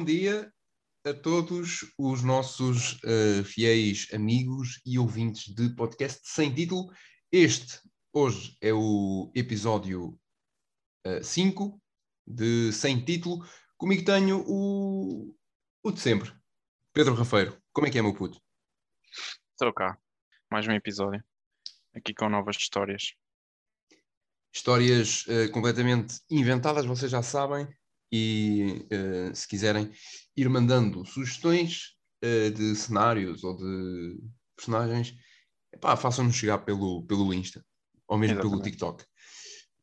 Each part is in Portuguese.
bom dia a todos os nossos uh, fiéis amigos e ouvintes de podcast sem título. Este, hoje, é o episódio 5 uh, de Sem Título. Comigo tenho o, o de sempre, Pedro Rafeiro. Como é que é, meu puto? Estou cá. Mais um episódio. Aqui com novas histórias. Histórias uh, completamente inventadas, vocês já sabem e uh, se quiserem ir mandando sugestões uh, de cenários ou de personagens, façam-nos chegar pelo, pelo Insta ou mesmo Exatamente. pelo TikTok.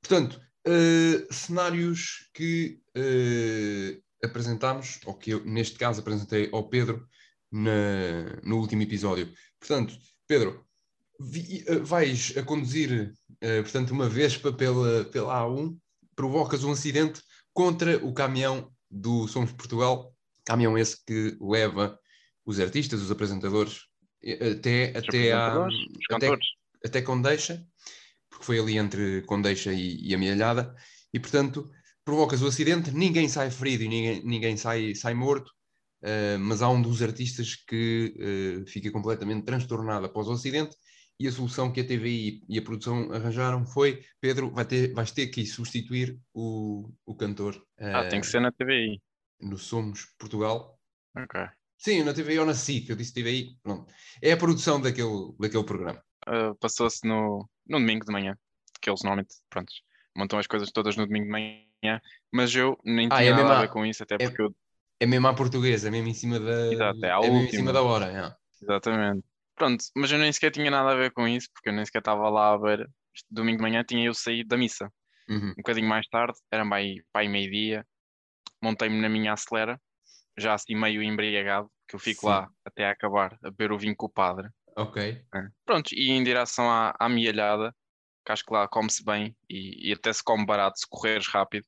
Portanto, uh, cenários que apresentámos, ou que eu, neste caso apresentei ao Pedro na, no último episódio. Portanto, Pedro, vi, vais a conduzir, portanto, uma Vespa pela, pela A1, provocas um acidente contra o caminhão do Somos Portugal, caminhão esse que leva os artistas, os apresentadores, até, até, à, até, até Condeixa, porque foi ali entre Condeixa e, e Amealhada, e portanto provocas o acidente, ninguém sai ferido e ninguém, ninguém sai, sai morto, uh, mas há um dos artistas que uh, fica completamente transtornado após o acidente e a solução que a TVI e a produção arranjaram foi: Pedro, vai ter, vais ter que substituir o, o cantor. Ah, uh, tem que ser na TVI. No Somos Portugal. Ok. Sim, na TVI ou na SIC, eu disse TVI. Pronto. É a produção daquele, daquele programa. Uh, Passou-se no, no domingo de manhã, que eles normalmente, pronto, montam as coisas todas no domingo de manhã, mas eu nem ah, tinha é nada a ver com isso, até é, porque eu. É mesmo à portuguesa, é mesmo em cima da. Exato, é, é mesmo em cima da hora. É. Exatamente. Pronto, mas eu nem sequer tinha nada a ver com isso, porque eu nem sequer estava lá a ver. Domingo de manhã tinha eu saído da missa. Uhum. Um bocadinho mais tarde, era bem para meio-dia, montei-me na minha acelera, já assim meio embriagado, que eu fico Sim. lá até acabar a beber o vinho com o padre. Ok. É. Pronto, e em direção à, à mielhada, que acho que lá come-se bem e, e, até se come barato se correres rápido.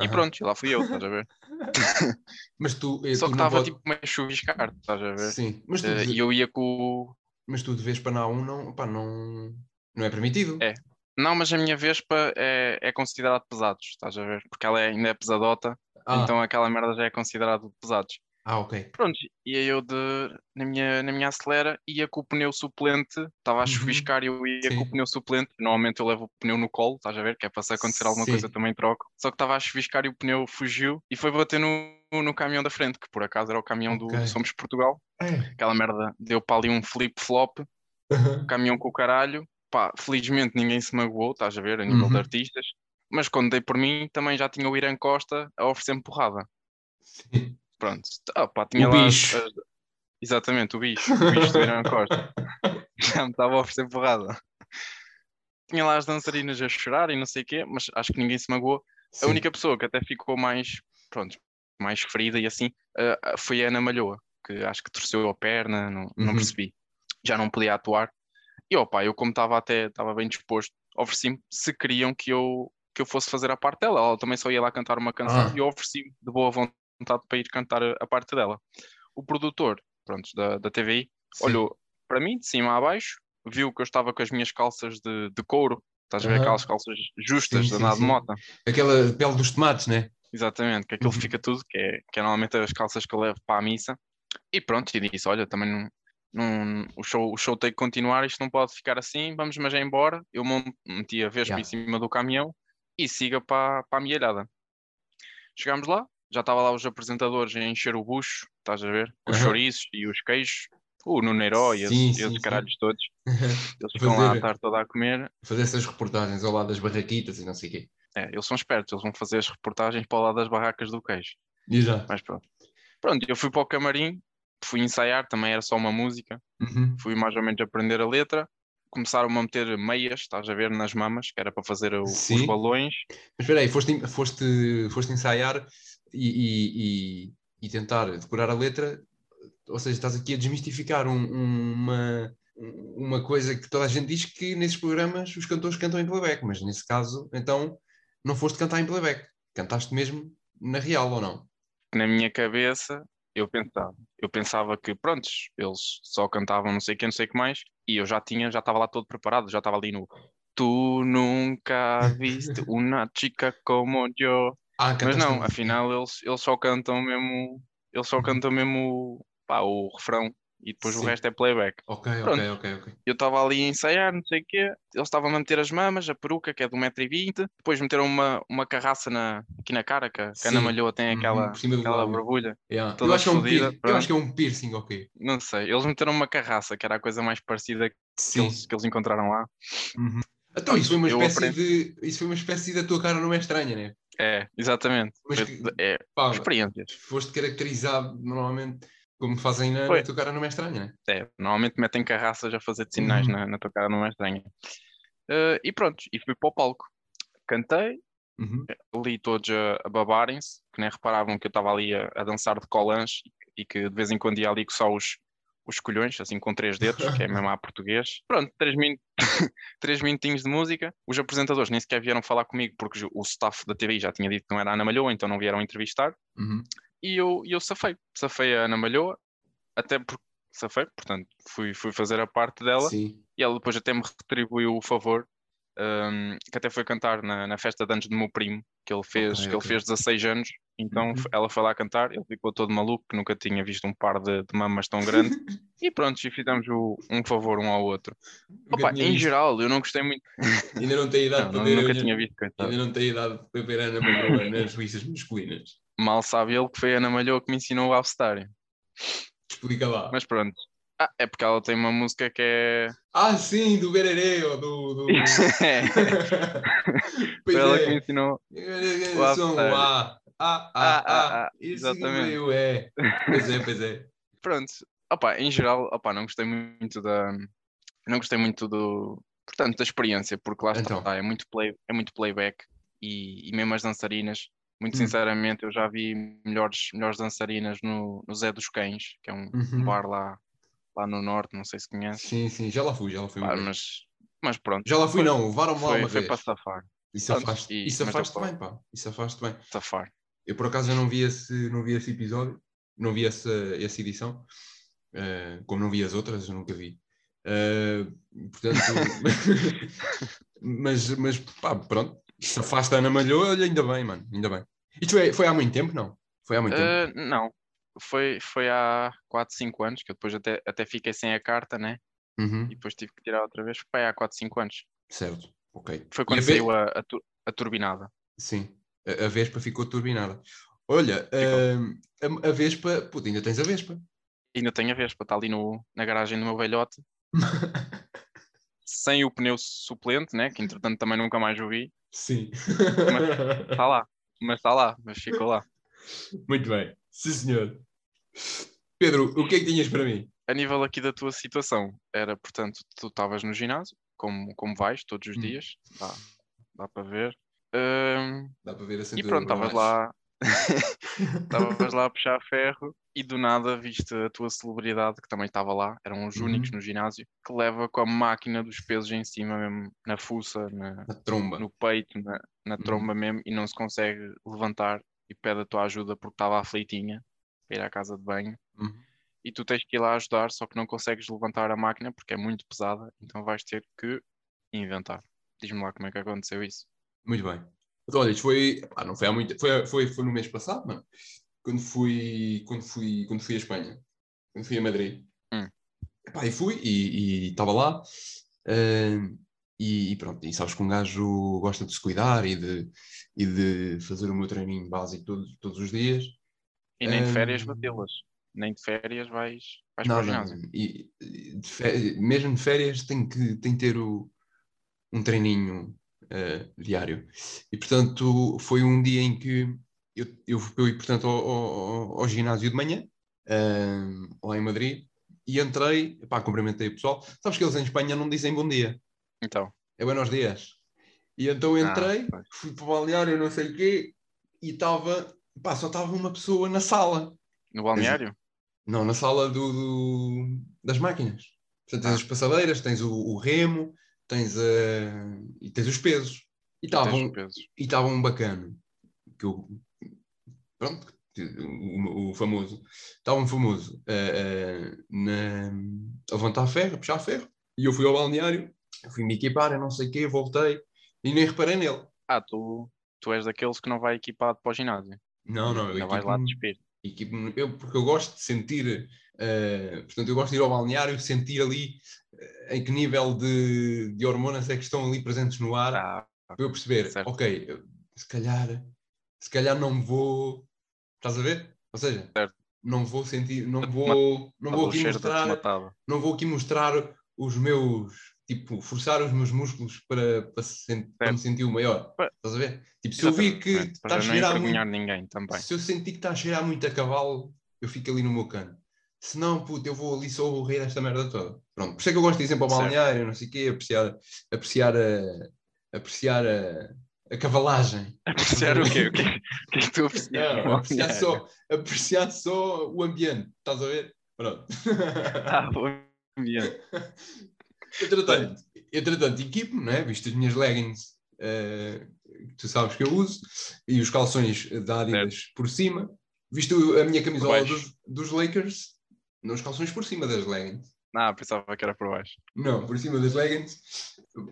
Uhum. E pronto, lá fui eu, estás a ver? mas tu. Só tu que estava pode... tipo meio chuviscar, estás a ver? Sim, mas tu. Uh, e eu ia com, mas tu de Vespa na A1 não, pá, não, não é permitido. É. Não, mas a minha Vespa é, é considerado pesados, estás a ver? Porque ela é, ainda é pesadota, ah. então aquela merda já é considerado pesados. Ah, ok. Pronto, e aí eu de, na, minha, na minha acelera ia com o pneu suplente, estava a uhum. chuviscar e eu ia Sim. com o pneu suplente. Normalmente eu levo o pneu no colo, estás a ver? Que é para se acontecer alguma Sim. coisa também troco. Só que estava a chuviscar e o pneu fugiu e foi bater no, no caminhão da frente, que por acaso era o caminhão okay. do Somos Portugal. É. Aquela merda deu para ali um flip-flop, uhum. caminhão com o caralho. Pá, felizmente ninguém se magoou, estás a ver, a nível uhum. de artistas. Mas quando dei por mim, também já tinha o Irã Costa a oferecer-me porrada. Sim. Pronto. Ah, pá, tinha o lá bicho. As... Exatamente, o bicho. O bicho do Irã Costa. Já me estava a oferecer porrada. Tinha lá as dançarinas a chorar e não sei o quê, mas acho que ninguém se magoou. Sim. A única pessoa que até ficou mais, pronto, mais ferida e assim uh, foi a Ana Malhoa, acho que torceu a perna, não, não uhum. percebi. Já não podia atuar. E opa, eu como estava até, estava bem disposto, ofereci-me se queriam que eu, que eu fosse fazer a parte dela. Ela também só ia lá cantar uma canção ah. e eu ofereci-me de boa vontade para ir cantar a, parte dela. O produtor, pronto, da, da TVI, Sim. olhou para mim de cima a baixo, viu que eu estava com as minhas calças de, de couro, estás a ver aquelas calças justas sim, andar de moto. Aquela pele dos tomates, né? Exatamente, que aquilo uhum. fica tudo, que é, que é normalmente as calças que eu levo para a missa. E pronto, e disse: Olha, também não, não, o, show, o show tem que continuar, isto não pode ficar assim, vamos, mas é embora. Eu meti a Vespa yeah. em cima do caminhão e siga para, para a mielhada. Chegámos lá, já estava lá os apresentadores a encher o bucho, estás a ver? Os uhum. chouriços e os queijos, o Nuneiro e os caralhos todos. Eles ficam fazer, lá a tarde toda a comer. Fazer essas reportagens ao lado das barraquitas e não sei o quê. É, eles são espertos, eles vão fazer as reportagens para o lado das barracas do queijo. Exato. Mas pronto. Pronto, eu fui para o camarim, fui ensaiar, também era só uma música. Uhum. Fui mais ou menos aprender a letra. Começaram a meter meias, estás a ver, nas mamas, que era para fazer o, os balões. Mas espera aí, foste, foste, foste ensaiar e, e, e, tentar decorar a letra, ou seja, estás aqui a desmistificar um, uma, uma coisa que toda a gente diz que nesses programas os cantores cantam em playback, mas nesse caso, então, não foste cantar em playback, cantaste mesmo na real ou não? Na minha cabeça, eu pensava, eu pensava que, prontos, eles só cantavam não sei o que, não sei o que mais, e eu já tinha, já estava lá todo preparado, já estava ali no Tu nunca viste uma chica como eu. Ah, Mas não, afinal eles, eles só cantam mesmo Ele só canta mesmo pá, o refrão e depois Sim. o resto é playback. Ok, ok, Pronto. ok, ok. Eu estava ali a ensaiar, não sei o quê. Eles estavam a meter as mamas, a peruca, que é de 1,20m. Depois meteram uma, uma carraça na, aqui na cara, que a, que a Ana. Malhoa tem Uhum, aquela, do aquela borbulha. Yeah. Eu, acho que é um eu acho que é um piercing, ok. Não sei. Eles meteram uma carraça, que era a coisa mais parecida que Sim. eles, que eles encontraram lá. Uhum. Então, isso foi uma espécie aprendi- de. Isso foi uma espécie da tua cara não é estranha, né? É, exatamente. Mas que- é, Pá, experiências. foste caracterizado normalmente como fazem na, Foi. na tua cara não é estranha, né? É, normalmente metem carraças a fazer de sinais Uhum. na, na tua cara, não é estranha. Eh, e pronto, e fui para o palco. Cantei, Uhum. ali todos a, a babarem-se, que nem reparavam que eu estava ali a, a dançar de colãs e que de vez em quando ia ali só os, os colhões, assim com três dedos, que é mesmo a português. Pronto, três, min... três minutinhos de música. Os apresentadores nem sequer vieram falar comigo porque o staff da TV já tinha dito que não era a Ana Malhoa, então não vieram entrevistar. Uhum. E eu, e eu safei, safei a Ana Malhoa, até porque safei, portanto fui, fui fazer a parte dela Sim. e ela depois até me retribuiu o favor, hum, que até foi cantar na, na festa de anos do meu primo, que ele fez, Ok, que ele ok. fez 16 anos, então Uhum. ela foi lá cantar, ele ficou todo maluco, que nunca tinha visto um par de, de mamas tão grande, e pronto, e fizemos o- um favor um ao outro. Opa, em visto. geral, eu não gostei muito, Ainda não tem idade não, para ver. nunca tinha visto, coitado. ainda não tem idade para ver Ana Malhoa nas listas masculinas. Mal sabe ele que foi a Ana Malhoa que me ensinou o All-Star. Explica lá. Mas pronto. Ah, é porque ela tem uma música que é. Ah, sim, do Bererê, ou do. do... Foi pois ela que me é. ensinou. O som, After. ah, ah, ah, Ah, Isso exatamente. eu é. Pois é, pois é. Pronto. Opa, em geral, opa, não gostei muito da. Não gostei muito do. Portanto, da experiência, porque lá está, Então. é muito, play, é muito playback e, e mesmo as dançarinas. Muito Hum. sinceramente, eu já vi melhores, melhores dançarinas no, no Zé dos Cães, que é um, um Uhum. bar lá, lá no norte, não sei se conhece. Sim, sim, já lá fui, já lá fui. Pá, mas, mas pronto, Já lá fui, não, levaram-me lá foi, uma foi vez. para safar. Isso afaste, e- isso afaste bem, pá. Isso afaste bem. Safar. Eu por acaso não vi esse, não vi esse episódio, não vi essa, essa edição, eh, como não vi as outras, eu nunca vi. Eh, portanto, mas, mas pá, pronto, se afasta a Ana Malhoa, olha, ainda bem, mano, ainda bem. Isto foi, foi há muito tempo, não? Foi há muito tempo. Uh, não, foi, foi há 4, 5 anos, que eu depois até, até fiquei sem a carta, né? Uhum, E depois tive que tirar outra vez. Foi há 4, 5 anos. certo, ok. Foi quando a saiu a, a, a turbinada. Sim, a, a Vespa ficou turbinada. Olha, eh, a, a Vespa, puta, ainda tens a Vespa. Ainda tenho a Vespa, está ali no, na garagem do meu velhote, sem o pneu suplente, né? Que entretanto também nunca mais o vi. Sim. Está lá, mas está lá, mas ficou lá. Muito bem. Sim, senhor. Pedro, o que é que tinhas para mim? A nível aqui da tua situação, era portanto, tu estavas no ginásio, como, como vais todos os Hum. dias, dá, dá para ver. Ahm, Dá para ver a E pronto, estavas baixo. lá, estavas lá a puxar ferro e do nada viste a tua celebridade que também estava lá, eram os únicos Uhum. no ginásio, que leva com a máquina dos pesos em cima mesmo, na fuça, na- Na tromba. no peito, na, na Uhum. tromba mesmo, e não se consegue levantar e pede a tua ajuda porque estava aflitinha para ir à casa de banho. Uhum. E tu tens que ir lá ajudar, só que não consegues levantar a máquina porque é muito pesada, então vais ter que inventar. Diz-me lá como é que aconteceu isso. Muito bem. Então, olha, isto foi. pá, não foi há muito. Foi, foi, foi no mês passado, mano. Quando fui, quando fui, quando fui a Espanha. Quando fui a Madrid. Hum. Epá, e fui e estava lá. ah, e, e pronto, e sabes que um gajo gosta de se cuidar e de, e de fazer o meu treininho básico todos, todos os dias. E nem de férias Hum. batê-las. Nem de férias vais, vais para o ginásio. E, de fé- mesmo de férias tem que, tem que ter o- um treininho eh, diário. E portanto foi um dia em que eu, eu fui portanto, ao, ao- ao ginásio de manhã, eh, lá em Madrid, e entrei, pá, cumprimentei o pessoal. Sabes que eles em Espanha não dizem bom dia, Então, é buenos dias. E então Ah, entrei, pois. fui para o balneário, não sei o quê, e estava, pá, só estava uma pessoa na sala. no balneário? Não, na sala do, do- das máquinas. Portanto, tens Ah. as passadeiras, tens o, o remo, tens, a, e tens os pesos. E estava Tens um, bacano, que eu, pronto, o, o famoso, estava um famoso eh, eh, na, a levantar ferro, a puxar ferro, e eu fui ao balneário, fui me equipar, eu não sei o quê, voltei, e nem reparei nele. Ah, tu, tu és daqueles que não vai equipado para o ginásio. Não, não, eu Ainda vais lá despir. Equipe-me, eu, porque eu gosto de sentir, uh, portanto, eu gosto de ir ao balneário, sentir ali uh, em que nível de, de hormonas é que estão ali presentes no ar, Ah, para eu perceber, certo. ok, se calhar, se calhar não vou, estás a ver? Ou seja, Certo. não vou sentir, não vou, não vou aqui mostrar, não vou aqui mostrar os meus, tipo, forçar os meus músculos para, para, se para me sentir o maior. Estás a ver? Tipo, se eu vi que Exatamente, está a cheirar muito, ninguém também. se eu sentir que está a cheirar muito a cavalo, eu fico ali no meu cano. Se não, puto, eu vou ali só rir esta merda toda. Pronto, por isso é que eu gosto de ir sempre ao Certo. balneário, não sei o quê, apreciar, apreciar a, apreciar a, a cavalagem. Apreciar o quê? O que, o que é que tu aprecias? Não, apreciar, só, apreciar só o ambiente, estás a ver? Pronto. Ah, o ambiente. Entretanto, entretanto equipe-me, não é? Visto as minhas leggings, eh, que tu sabes que eu uso, e os calções da Adidas por cima, visto a minha camisola dos, dos Lakers, não os calções por cima das leggings. Ah, pensava que era por baixo. Não, por cima das leggings.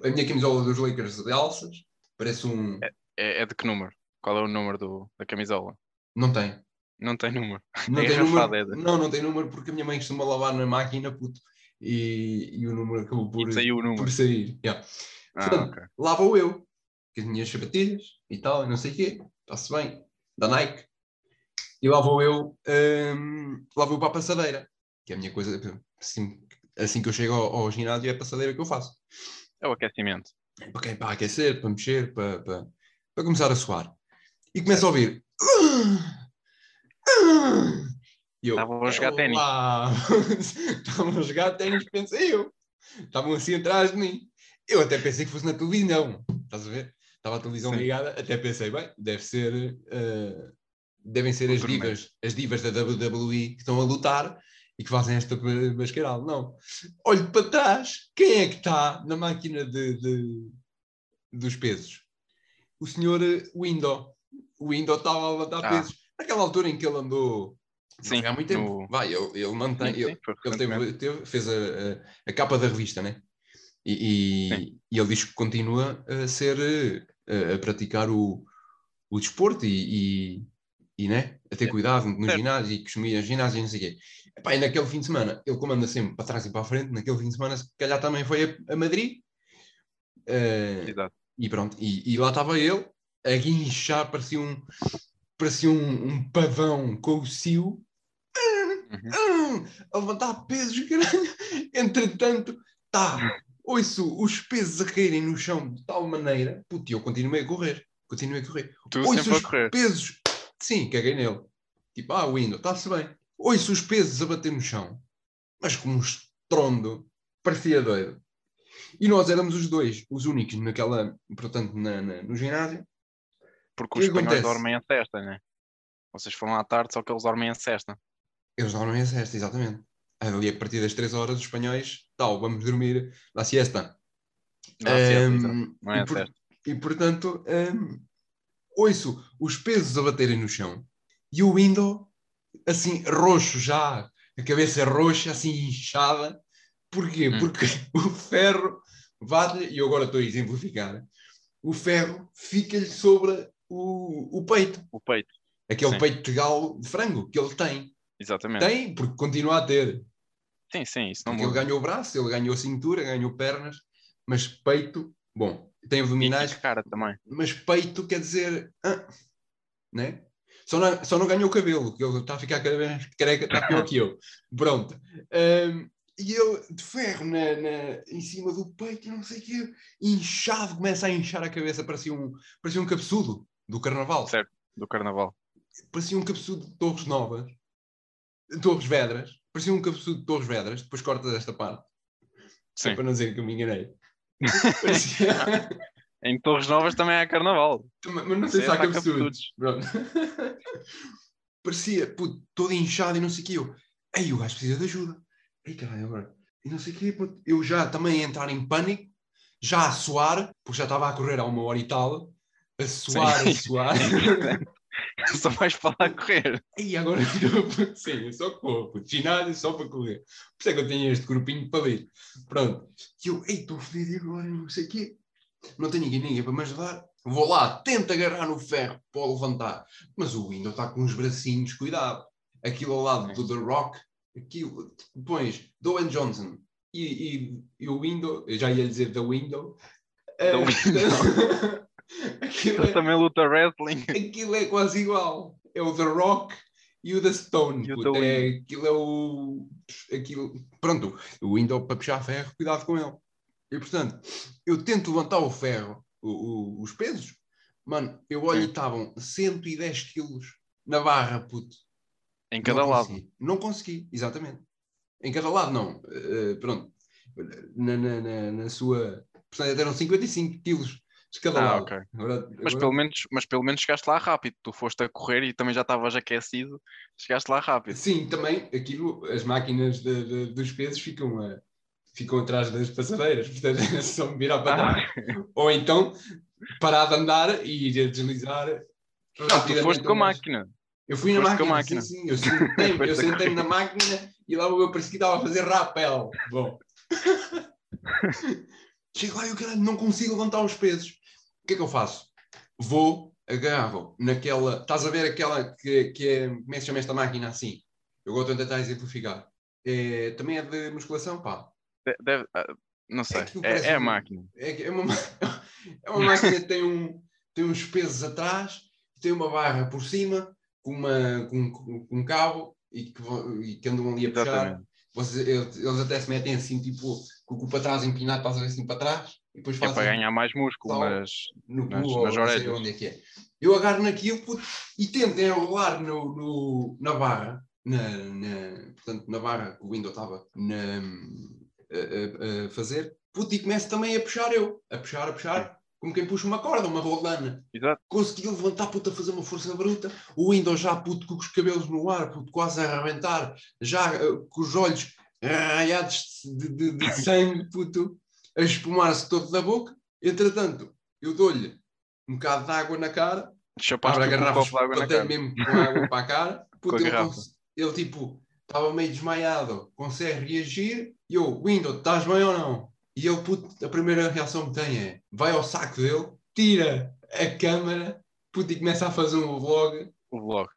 A minha camisola dos Lakers de alças, parece um. É, é de que número? Qual é o número do, da camisola? Não tem. Não tem número. Não É tem engarrafada, número. é de- Não, não tem número porque a minha mãe costuma lavar na máquina, puto. E, e o número acabou por, saiu o número. por sair. Yeah. Ah, Portanto, ok. lá vou eu, com as minhas sapatilhas e tal, e não sei o quê, está-se bem, da Nike. E lá vou eu, hum, lá vou para a passadeira, que é a minha coisa, assim, assim que eu chego ao, ao ginásio é a passadeira que eu faço. É o aquecimento. Para, aquecer, para mexer, para, para, para começar a suar. E começo a ouvir. Eu, Estavam a jogar ténis. Estavam a jogar ténis, pensei eu. Estavam assim atrás de mim. Eu até pensei que fosse na televisão. Estás a ver? Estava a televisão Sim. ligada, até pensei, bem, deve ser. eh, devem ser as torneio. divas, as divas da WWE que estão a lutar e que fazem esta basqueiral. Não. Olho para trás, quem é que está na máquina de, de- dos pesos? O senhor eh, Window. O Window estava a levantar Ah. pesos. Naquela altura em que ele andou. Sim, há muito tempo. no- Vai, ele, ele mantém. Sim, ele- sim, ele teve, teve- fez a, a- a capa da revista, né? E, e, e ele diz que continua a ser eh, a, a praticar o, o desporto e, e, e, né? a ter cuidado no ginásio e consumir ginásio e não sei o quê. Epá, e naquele fim de semana, ele comanda sempre para trás e para a frente, naquele fim de semana, se calhar também foi a, a Madrid. Eh, Exato. e pronto, e, e lá estava ele a guinchar, parecia um, parecia um, um pavão com o cio Uhum. Hum, a levantar pesos, caralho. Entretanto, tá, ouço os pesos a caírem no chão de tal maneira, puto, e eu continuei a correr, continuei a correr. Tu ouço os correr. pesos, sim, caguei nele. Tipo, ah, Windows, está-se bem. Ouço os pesos a bater no chão, mas com um estrondo, parecia doido. E nós éramos os dois, os únicos naquela, portanto, na, na- no ginásio. Porque os espanhóis dormem a cesta, né? Vocês foram à tarde, só que eles dormem a cesta. Eles dormem a siesta, exatamente. Ali a partir das 3 horas, os espanhóis, tal, vamos dormir na siesta. Exato. Não é e, por- e, portanto, ehm, ouço os pesos a baterem no chão e o window, assim, roxo já, a cabeça roxa, assim, inchada. Porquê? Hum. Porque o ferro bate-lhe, e eu agora estou a exemplificar, o ferro fica-lhe sobre o, o peito. O peito, Aquele Sim. peito de galo de frango que ele tem. exatamente. Tem, porque continua a ter. Sim, sim, isso não Porque ele ganhou o braço, ele ganhou a cintura, ganhou pernas, mas peito, bom, tem abdominais, cara também. mas peito quer dizer, ah, né? Só não, só não ganhou o cabelo, que ele está a ficar cada vez careca, está pior que eu. Pronto. Ahm, e ele de ferro na, na- em cima do peito, não sei o quê, inchado, começa a inchar a cabeça, parecia um, parecia um cabeçudo do carnaval. Certo. Do carnaval. Parecia um cabeçudo de Torres Novas, Torres Vedras, parecia um cabeçudo de Torres Vedras, depois cortas esta parte. Só Sim. para não dizer que eu me enganei. Parecia... Em Torres Novas também há carnaval. Mas não sei se há Há cabeçudos. Pronto. Parecia, puto, todo inchado e não sei o quê. Eu, ei, o gajo precisa de ajuda. Ei, caralho, agora. E não sei o quê, puto. Eu já também a entrar em pânico, já a suar, porque já estava a correr há uma hora e tal, a suar, Sim. a suar. Só vais para lá correr. E agora sim, eu só corro, puto, ginásio só para correr. Por isso é que eu tenho este grupinho para ler. Pronto. E eu, ei, estou fodido e agora, não sei o quê. Não tem ninguém, ninguém para me ajudar. Vou lá, tento agarrar no ferro para o levantar. Mas o Windows está com uns bracinhos, cuidado. aquilo ao lado do The Rock, aquilo, pões Dwayne Johnson e, e, e o Window, eu já ia dizer The Window. The eh, Window. aquilo, é, também luta wrestling. aquilo é quase igual. É o The Rock e o The Stone. Puto, é, aquilo é o. Aquilo, pronto, o Window para puxar ferro, cuidado com ele. E portanto, eu tento levantar o ferro, o- o- os pesos, mano, eu olho e estavam 110 quilos na barra, puto. Em cada não lado. Consegui. Não consegui, exatamente. Em cada lado, não. Eh, pronto. Na, na, na, na sua. Portanto, eram 55 quilos de cada Ah, lado. ok. Agora- Mas agora- pelo, menos, mas pelo menos chegaste lá rápido. Tu foste a correr e também já estavas aquecido. Chegaste lá rápido. Sim, também aquilo, as máquinas de- de- dos pesos ficam, a- ficam atrás das passadeiras, portanto é só me virar para Ah, trás. Ou então parar de andar e ir a deslizar. não, tu foste com a máquina. Eu fui na máquina, máquina. sim, sim. Eu sentei-me eu sentei na máquina e lá eu parecia que estava a fazer rapel. Bom. Chego lá e o caralho, não consigo levantar os pesos. O que é que eu faço? Vou, agarro naquela. Estás a ver aquela que, que é. Como é que se chama esta máquina assim? Eu de tentar exemplificar. É, também é de musculação, pá. De- deve- ah, não sei. aquilo É, parece é a máquina. É, é uma, ma- é uma máquina que tem, um, tem uns pesos atrás, tem uma barra por cima, com, uma, com, com um cabo e que, e que andam ali a puxar. Vocês, eles, até se metem assim, tipo, com o cu para trás empinado, estás assim para trás, e depois É para fazem ganhar mais músculo, mas no nas- cu ou nas não sei orelhas. onde é que é. Eu agarro naquilo puto, e tento enrolar no, no- na barra, na, na- portanto, na barra que o Windows estava na- fazer, puto, e começo também a puxar eu, a puxar, a puxar, como quem puxa uma corda, uma rolana. exato. Consegui levantar, puto, a fazer uma força bruta. O Windows já, puto, com os cabelos no ar, puto, quase a arrebentar, já eh, com os olhos raiados de, de- de sangue, puto, a espumar-se todo da boca. Entretanto, eu dou-lhe um bocado de água na cara, Chapaste abre a um garrafa, de água na cara. mesmo com água para a cara. Puto, a ele, ele, tipo, estava meio desmaiado, consegue reagir. E eu, Windows, estás bem ou não? E ele, puto, a primeira reação que tem é, vai ao saco dele, tira a câmera, puto, e começa a fazer um vlog. O vlog.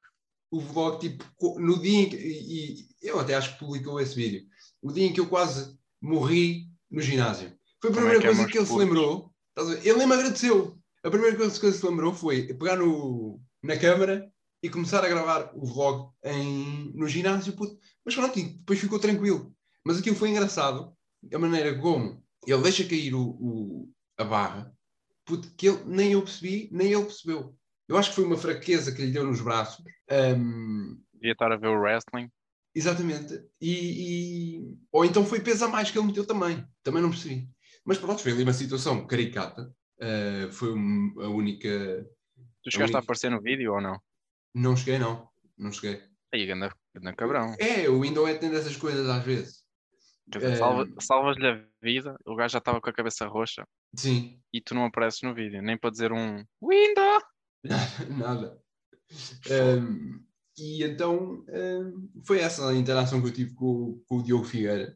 O vlog, tipo, no dia em que, e, e eu até acho que publicou esse vídeo, o dia em que eu quase morri no ginásio. Foi a Como é primeira que coisa que ele se lembrou. Ele nem me agradeceu. A primeira coisa que ele se lembrou foi pegar no, na câmara e começar a gravar o vlog em, no ginásio. puto. Mas pronto, depois ficou tranquilo. Mas aquilo foi engraçado. A maneira como ele deixa cair o, o- a barra, puto, que ele, nem eu percebi, nem ele percebeu. Eu acho que foi uma fraqueza que lhe deu nos braços. Ahm, Devia estar a ver o wrestling. Exatamente. E, e- Ou então foi peso a mais que ele meteu também. Também não percebi. Mas pronto, foi ali uma situação caricata. Uh, foi um- a única. Tu chegaste a única- aparecer no vídeo ou não? Não cheguei, não. Não cheguei. Aí, ganda, ganda cabrão. É, o Windows é tendo essas coisas às vezes. É. salva- Salvas-lhe a vida, o gajo já estava com a cabeça roxa Sim, e tu não apareces no vídeo, nem para dizer um Window! nada. Um, e então um, foi essa a interação que eu tive com, com o Diogo Figueiras,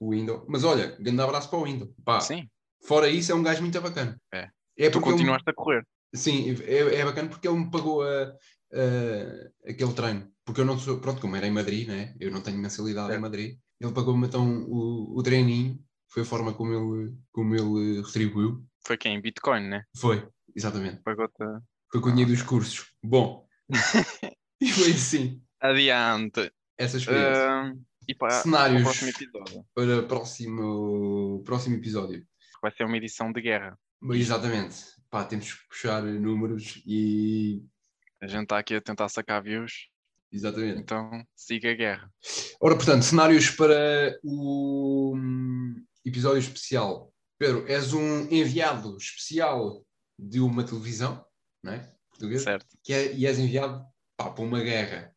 o Windows. Mas olha, grande abraço para o Windows. Pá, Sim, fora isso, é um gajo muito bacana. É. É tu continuaste a correr. Sim, é, é bacana porque ele me pagou a, a- aquele treino. Porque eu não sou, pronto, como era em Madrid, né? eu não tenho mensalidade em Certo. Madrid, ele pagou-me então o, o treininho, foi a forma como ele, como ele retribuiu. Foi quem? Bitcoin, né? Foi, exatamente. Pagou-te. Foi com o dinheiro dos cursos. Bom, e foi assim, Adiante! essa experiência. Ah, e para, para o próximo episódio. para o próximo, próximo episódio. Vai ser uma edição de guerra. Exatamente, pá, temos que puxar números e. A gente está aqui a tentar sacar views, Exatamente. então siga a guerra. Ora, portanto, cenários para o hum, episódio especial. Pedro, és um enviado especial de uma televisão, não é? Portuguesa, Certo? que é, e és enviado pá, para uma guerra.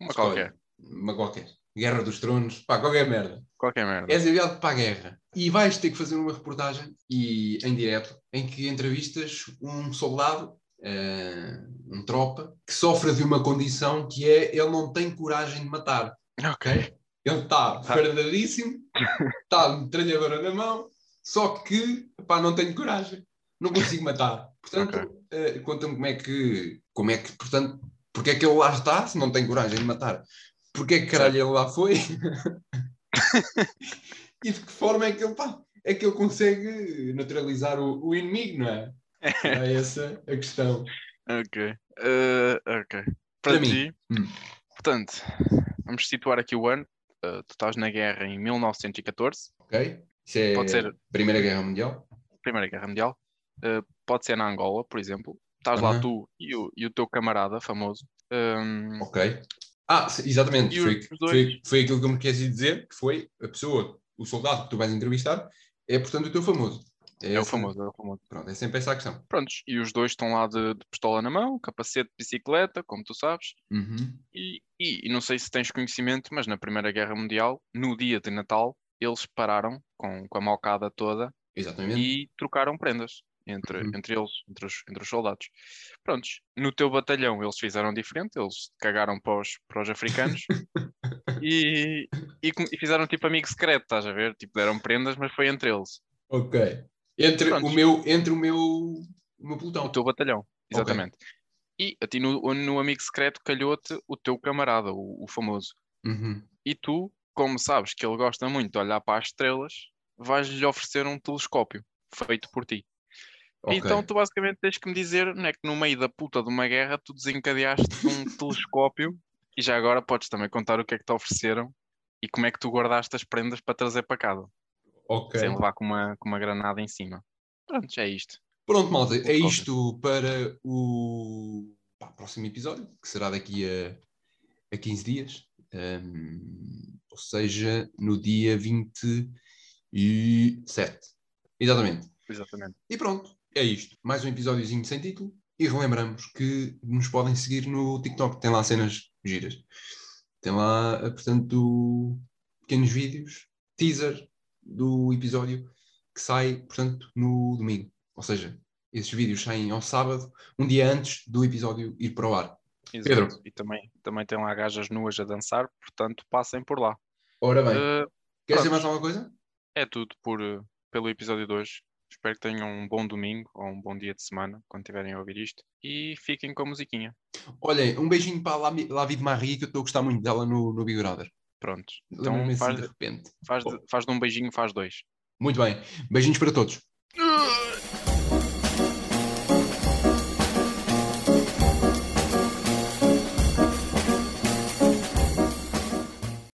Uma Escolhe. qualquer. Uma qualquer. Guerra dos Tronos, pá, qualquer merda. Qualquer merda. És enviado para a guerra e vais ter que fazer uma reportagem e, em direto em que entrevistas um soldado, eh, um tropa, que sofre de uma condição que é ele não tem coragem de matar. Ok. Ele está fardadíssimo, está metralhadora na mão, só que pá, não tenho coragem, não consigo matar. Portanto, eh, conta-me como é que, como é que, portanto, Porque é que ele lá está, se não tem coragem de matar? Porque é que caralho ele lá foi? e de que forma é que ele, pá, é que ele consegue neutralizar o, o inimigo, não é? É essa a questão. Ok. Uh, ok. Para, Para mim. ti, Hum. portanto, vamos situar aqui o ano. Uh, tu estás na guerra em 1914, Ok? Isso é Pode ser. Primeira Guerra Mundial. Primeira Guerra Mundial. Uh, pode ser na Angola, por exemplo. Estás lá Aham. tu e o, e o teu camarada famoso. Um, Ok. Ah, exatamente. Foi, dois? foi, foi aquilo que eu me quis dizer, que foi a pessoa, o soldado que tu vais entrevistar, é portanto o teu famoso. É o essa- famoso, é o famoso. Pronto, é sempre essa a questão. Prontos, e os dois estão lá de, de pistola na mão, capacete de bicicleta, como tu sabes. Uhum. E, e, e não sei se tens conhecimento, mas na Primeira Guerra Mundial, no dia de Natal, eles pararam com, com a mocada toda Exatamente. e trocaram prendas entre, Uhum. entre eles, entre os, entre os soldados. Prontos, no teu batalhão eles fizeram diferente, eles cagaram para os, para os africanos e, e, e fizeram tipo amigo secreto, estás a ver? Tipo, deram prendas, mas foi entre eles, Ok. Entre Pronto. o meu, entre o meu, o meu pelotão. o teu batalhão, exatamente. E a ti no, no amigo secreto calhou-te o teu camarada, o, o famoso. Uhum. E tu, como sabes que ele gosta muito de olhar para as estrelas, vais-lhe oferecer um telescópio feito por ti. Ok. Então tu basicamente tens que me dizer não é que no meio da puta de uma guerra tu desencadeaste um telescópio e já agora podes também contar o que é que te ofereceram e como é que tu guardaste as prendas para trazer para casa, Ok. sem levar com uma, com uma granada em cima. Pronto, já é isto. Pronto, malta, é isto para o pá, próximo episódio, que será daqui a, a 15 dias. Hum, ou seja, no dia 27. Exatamente. Exatamente. E pronto, é isto. Mais um episódiozinho sem título. E relembramos que nos podem seguir no TikTok. Tem lá cenas giras. Tem lá, eh, portanto, pequenos vídeos, teaser do episódio que sai, portanto, no domingo. Ou seja, esses vídeos saem ao sábado, um dia antes do episódio ir para o ar. Exato. Pedro. E também, também tem lá gajas nuas a dançar, portanto passem por lá. Ora bem, Uh, queres dizer mais alguma coisa? é tudo por, uh, pelo episódio de hoje. Espero que tenham um bom domingo ou um bom dia de semana quando tiverem a ouvir isto. E fiquem com a musiquinha. Olhem, um beijinho para a Lavi Lavi de Marie, que eu estou a gostar muito dela no, no Big Brother. Pronto. Então assim faz, de repente. faz, de- faz de um beijinho, faz dois. Muito bem. Beijinhos para todos.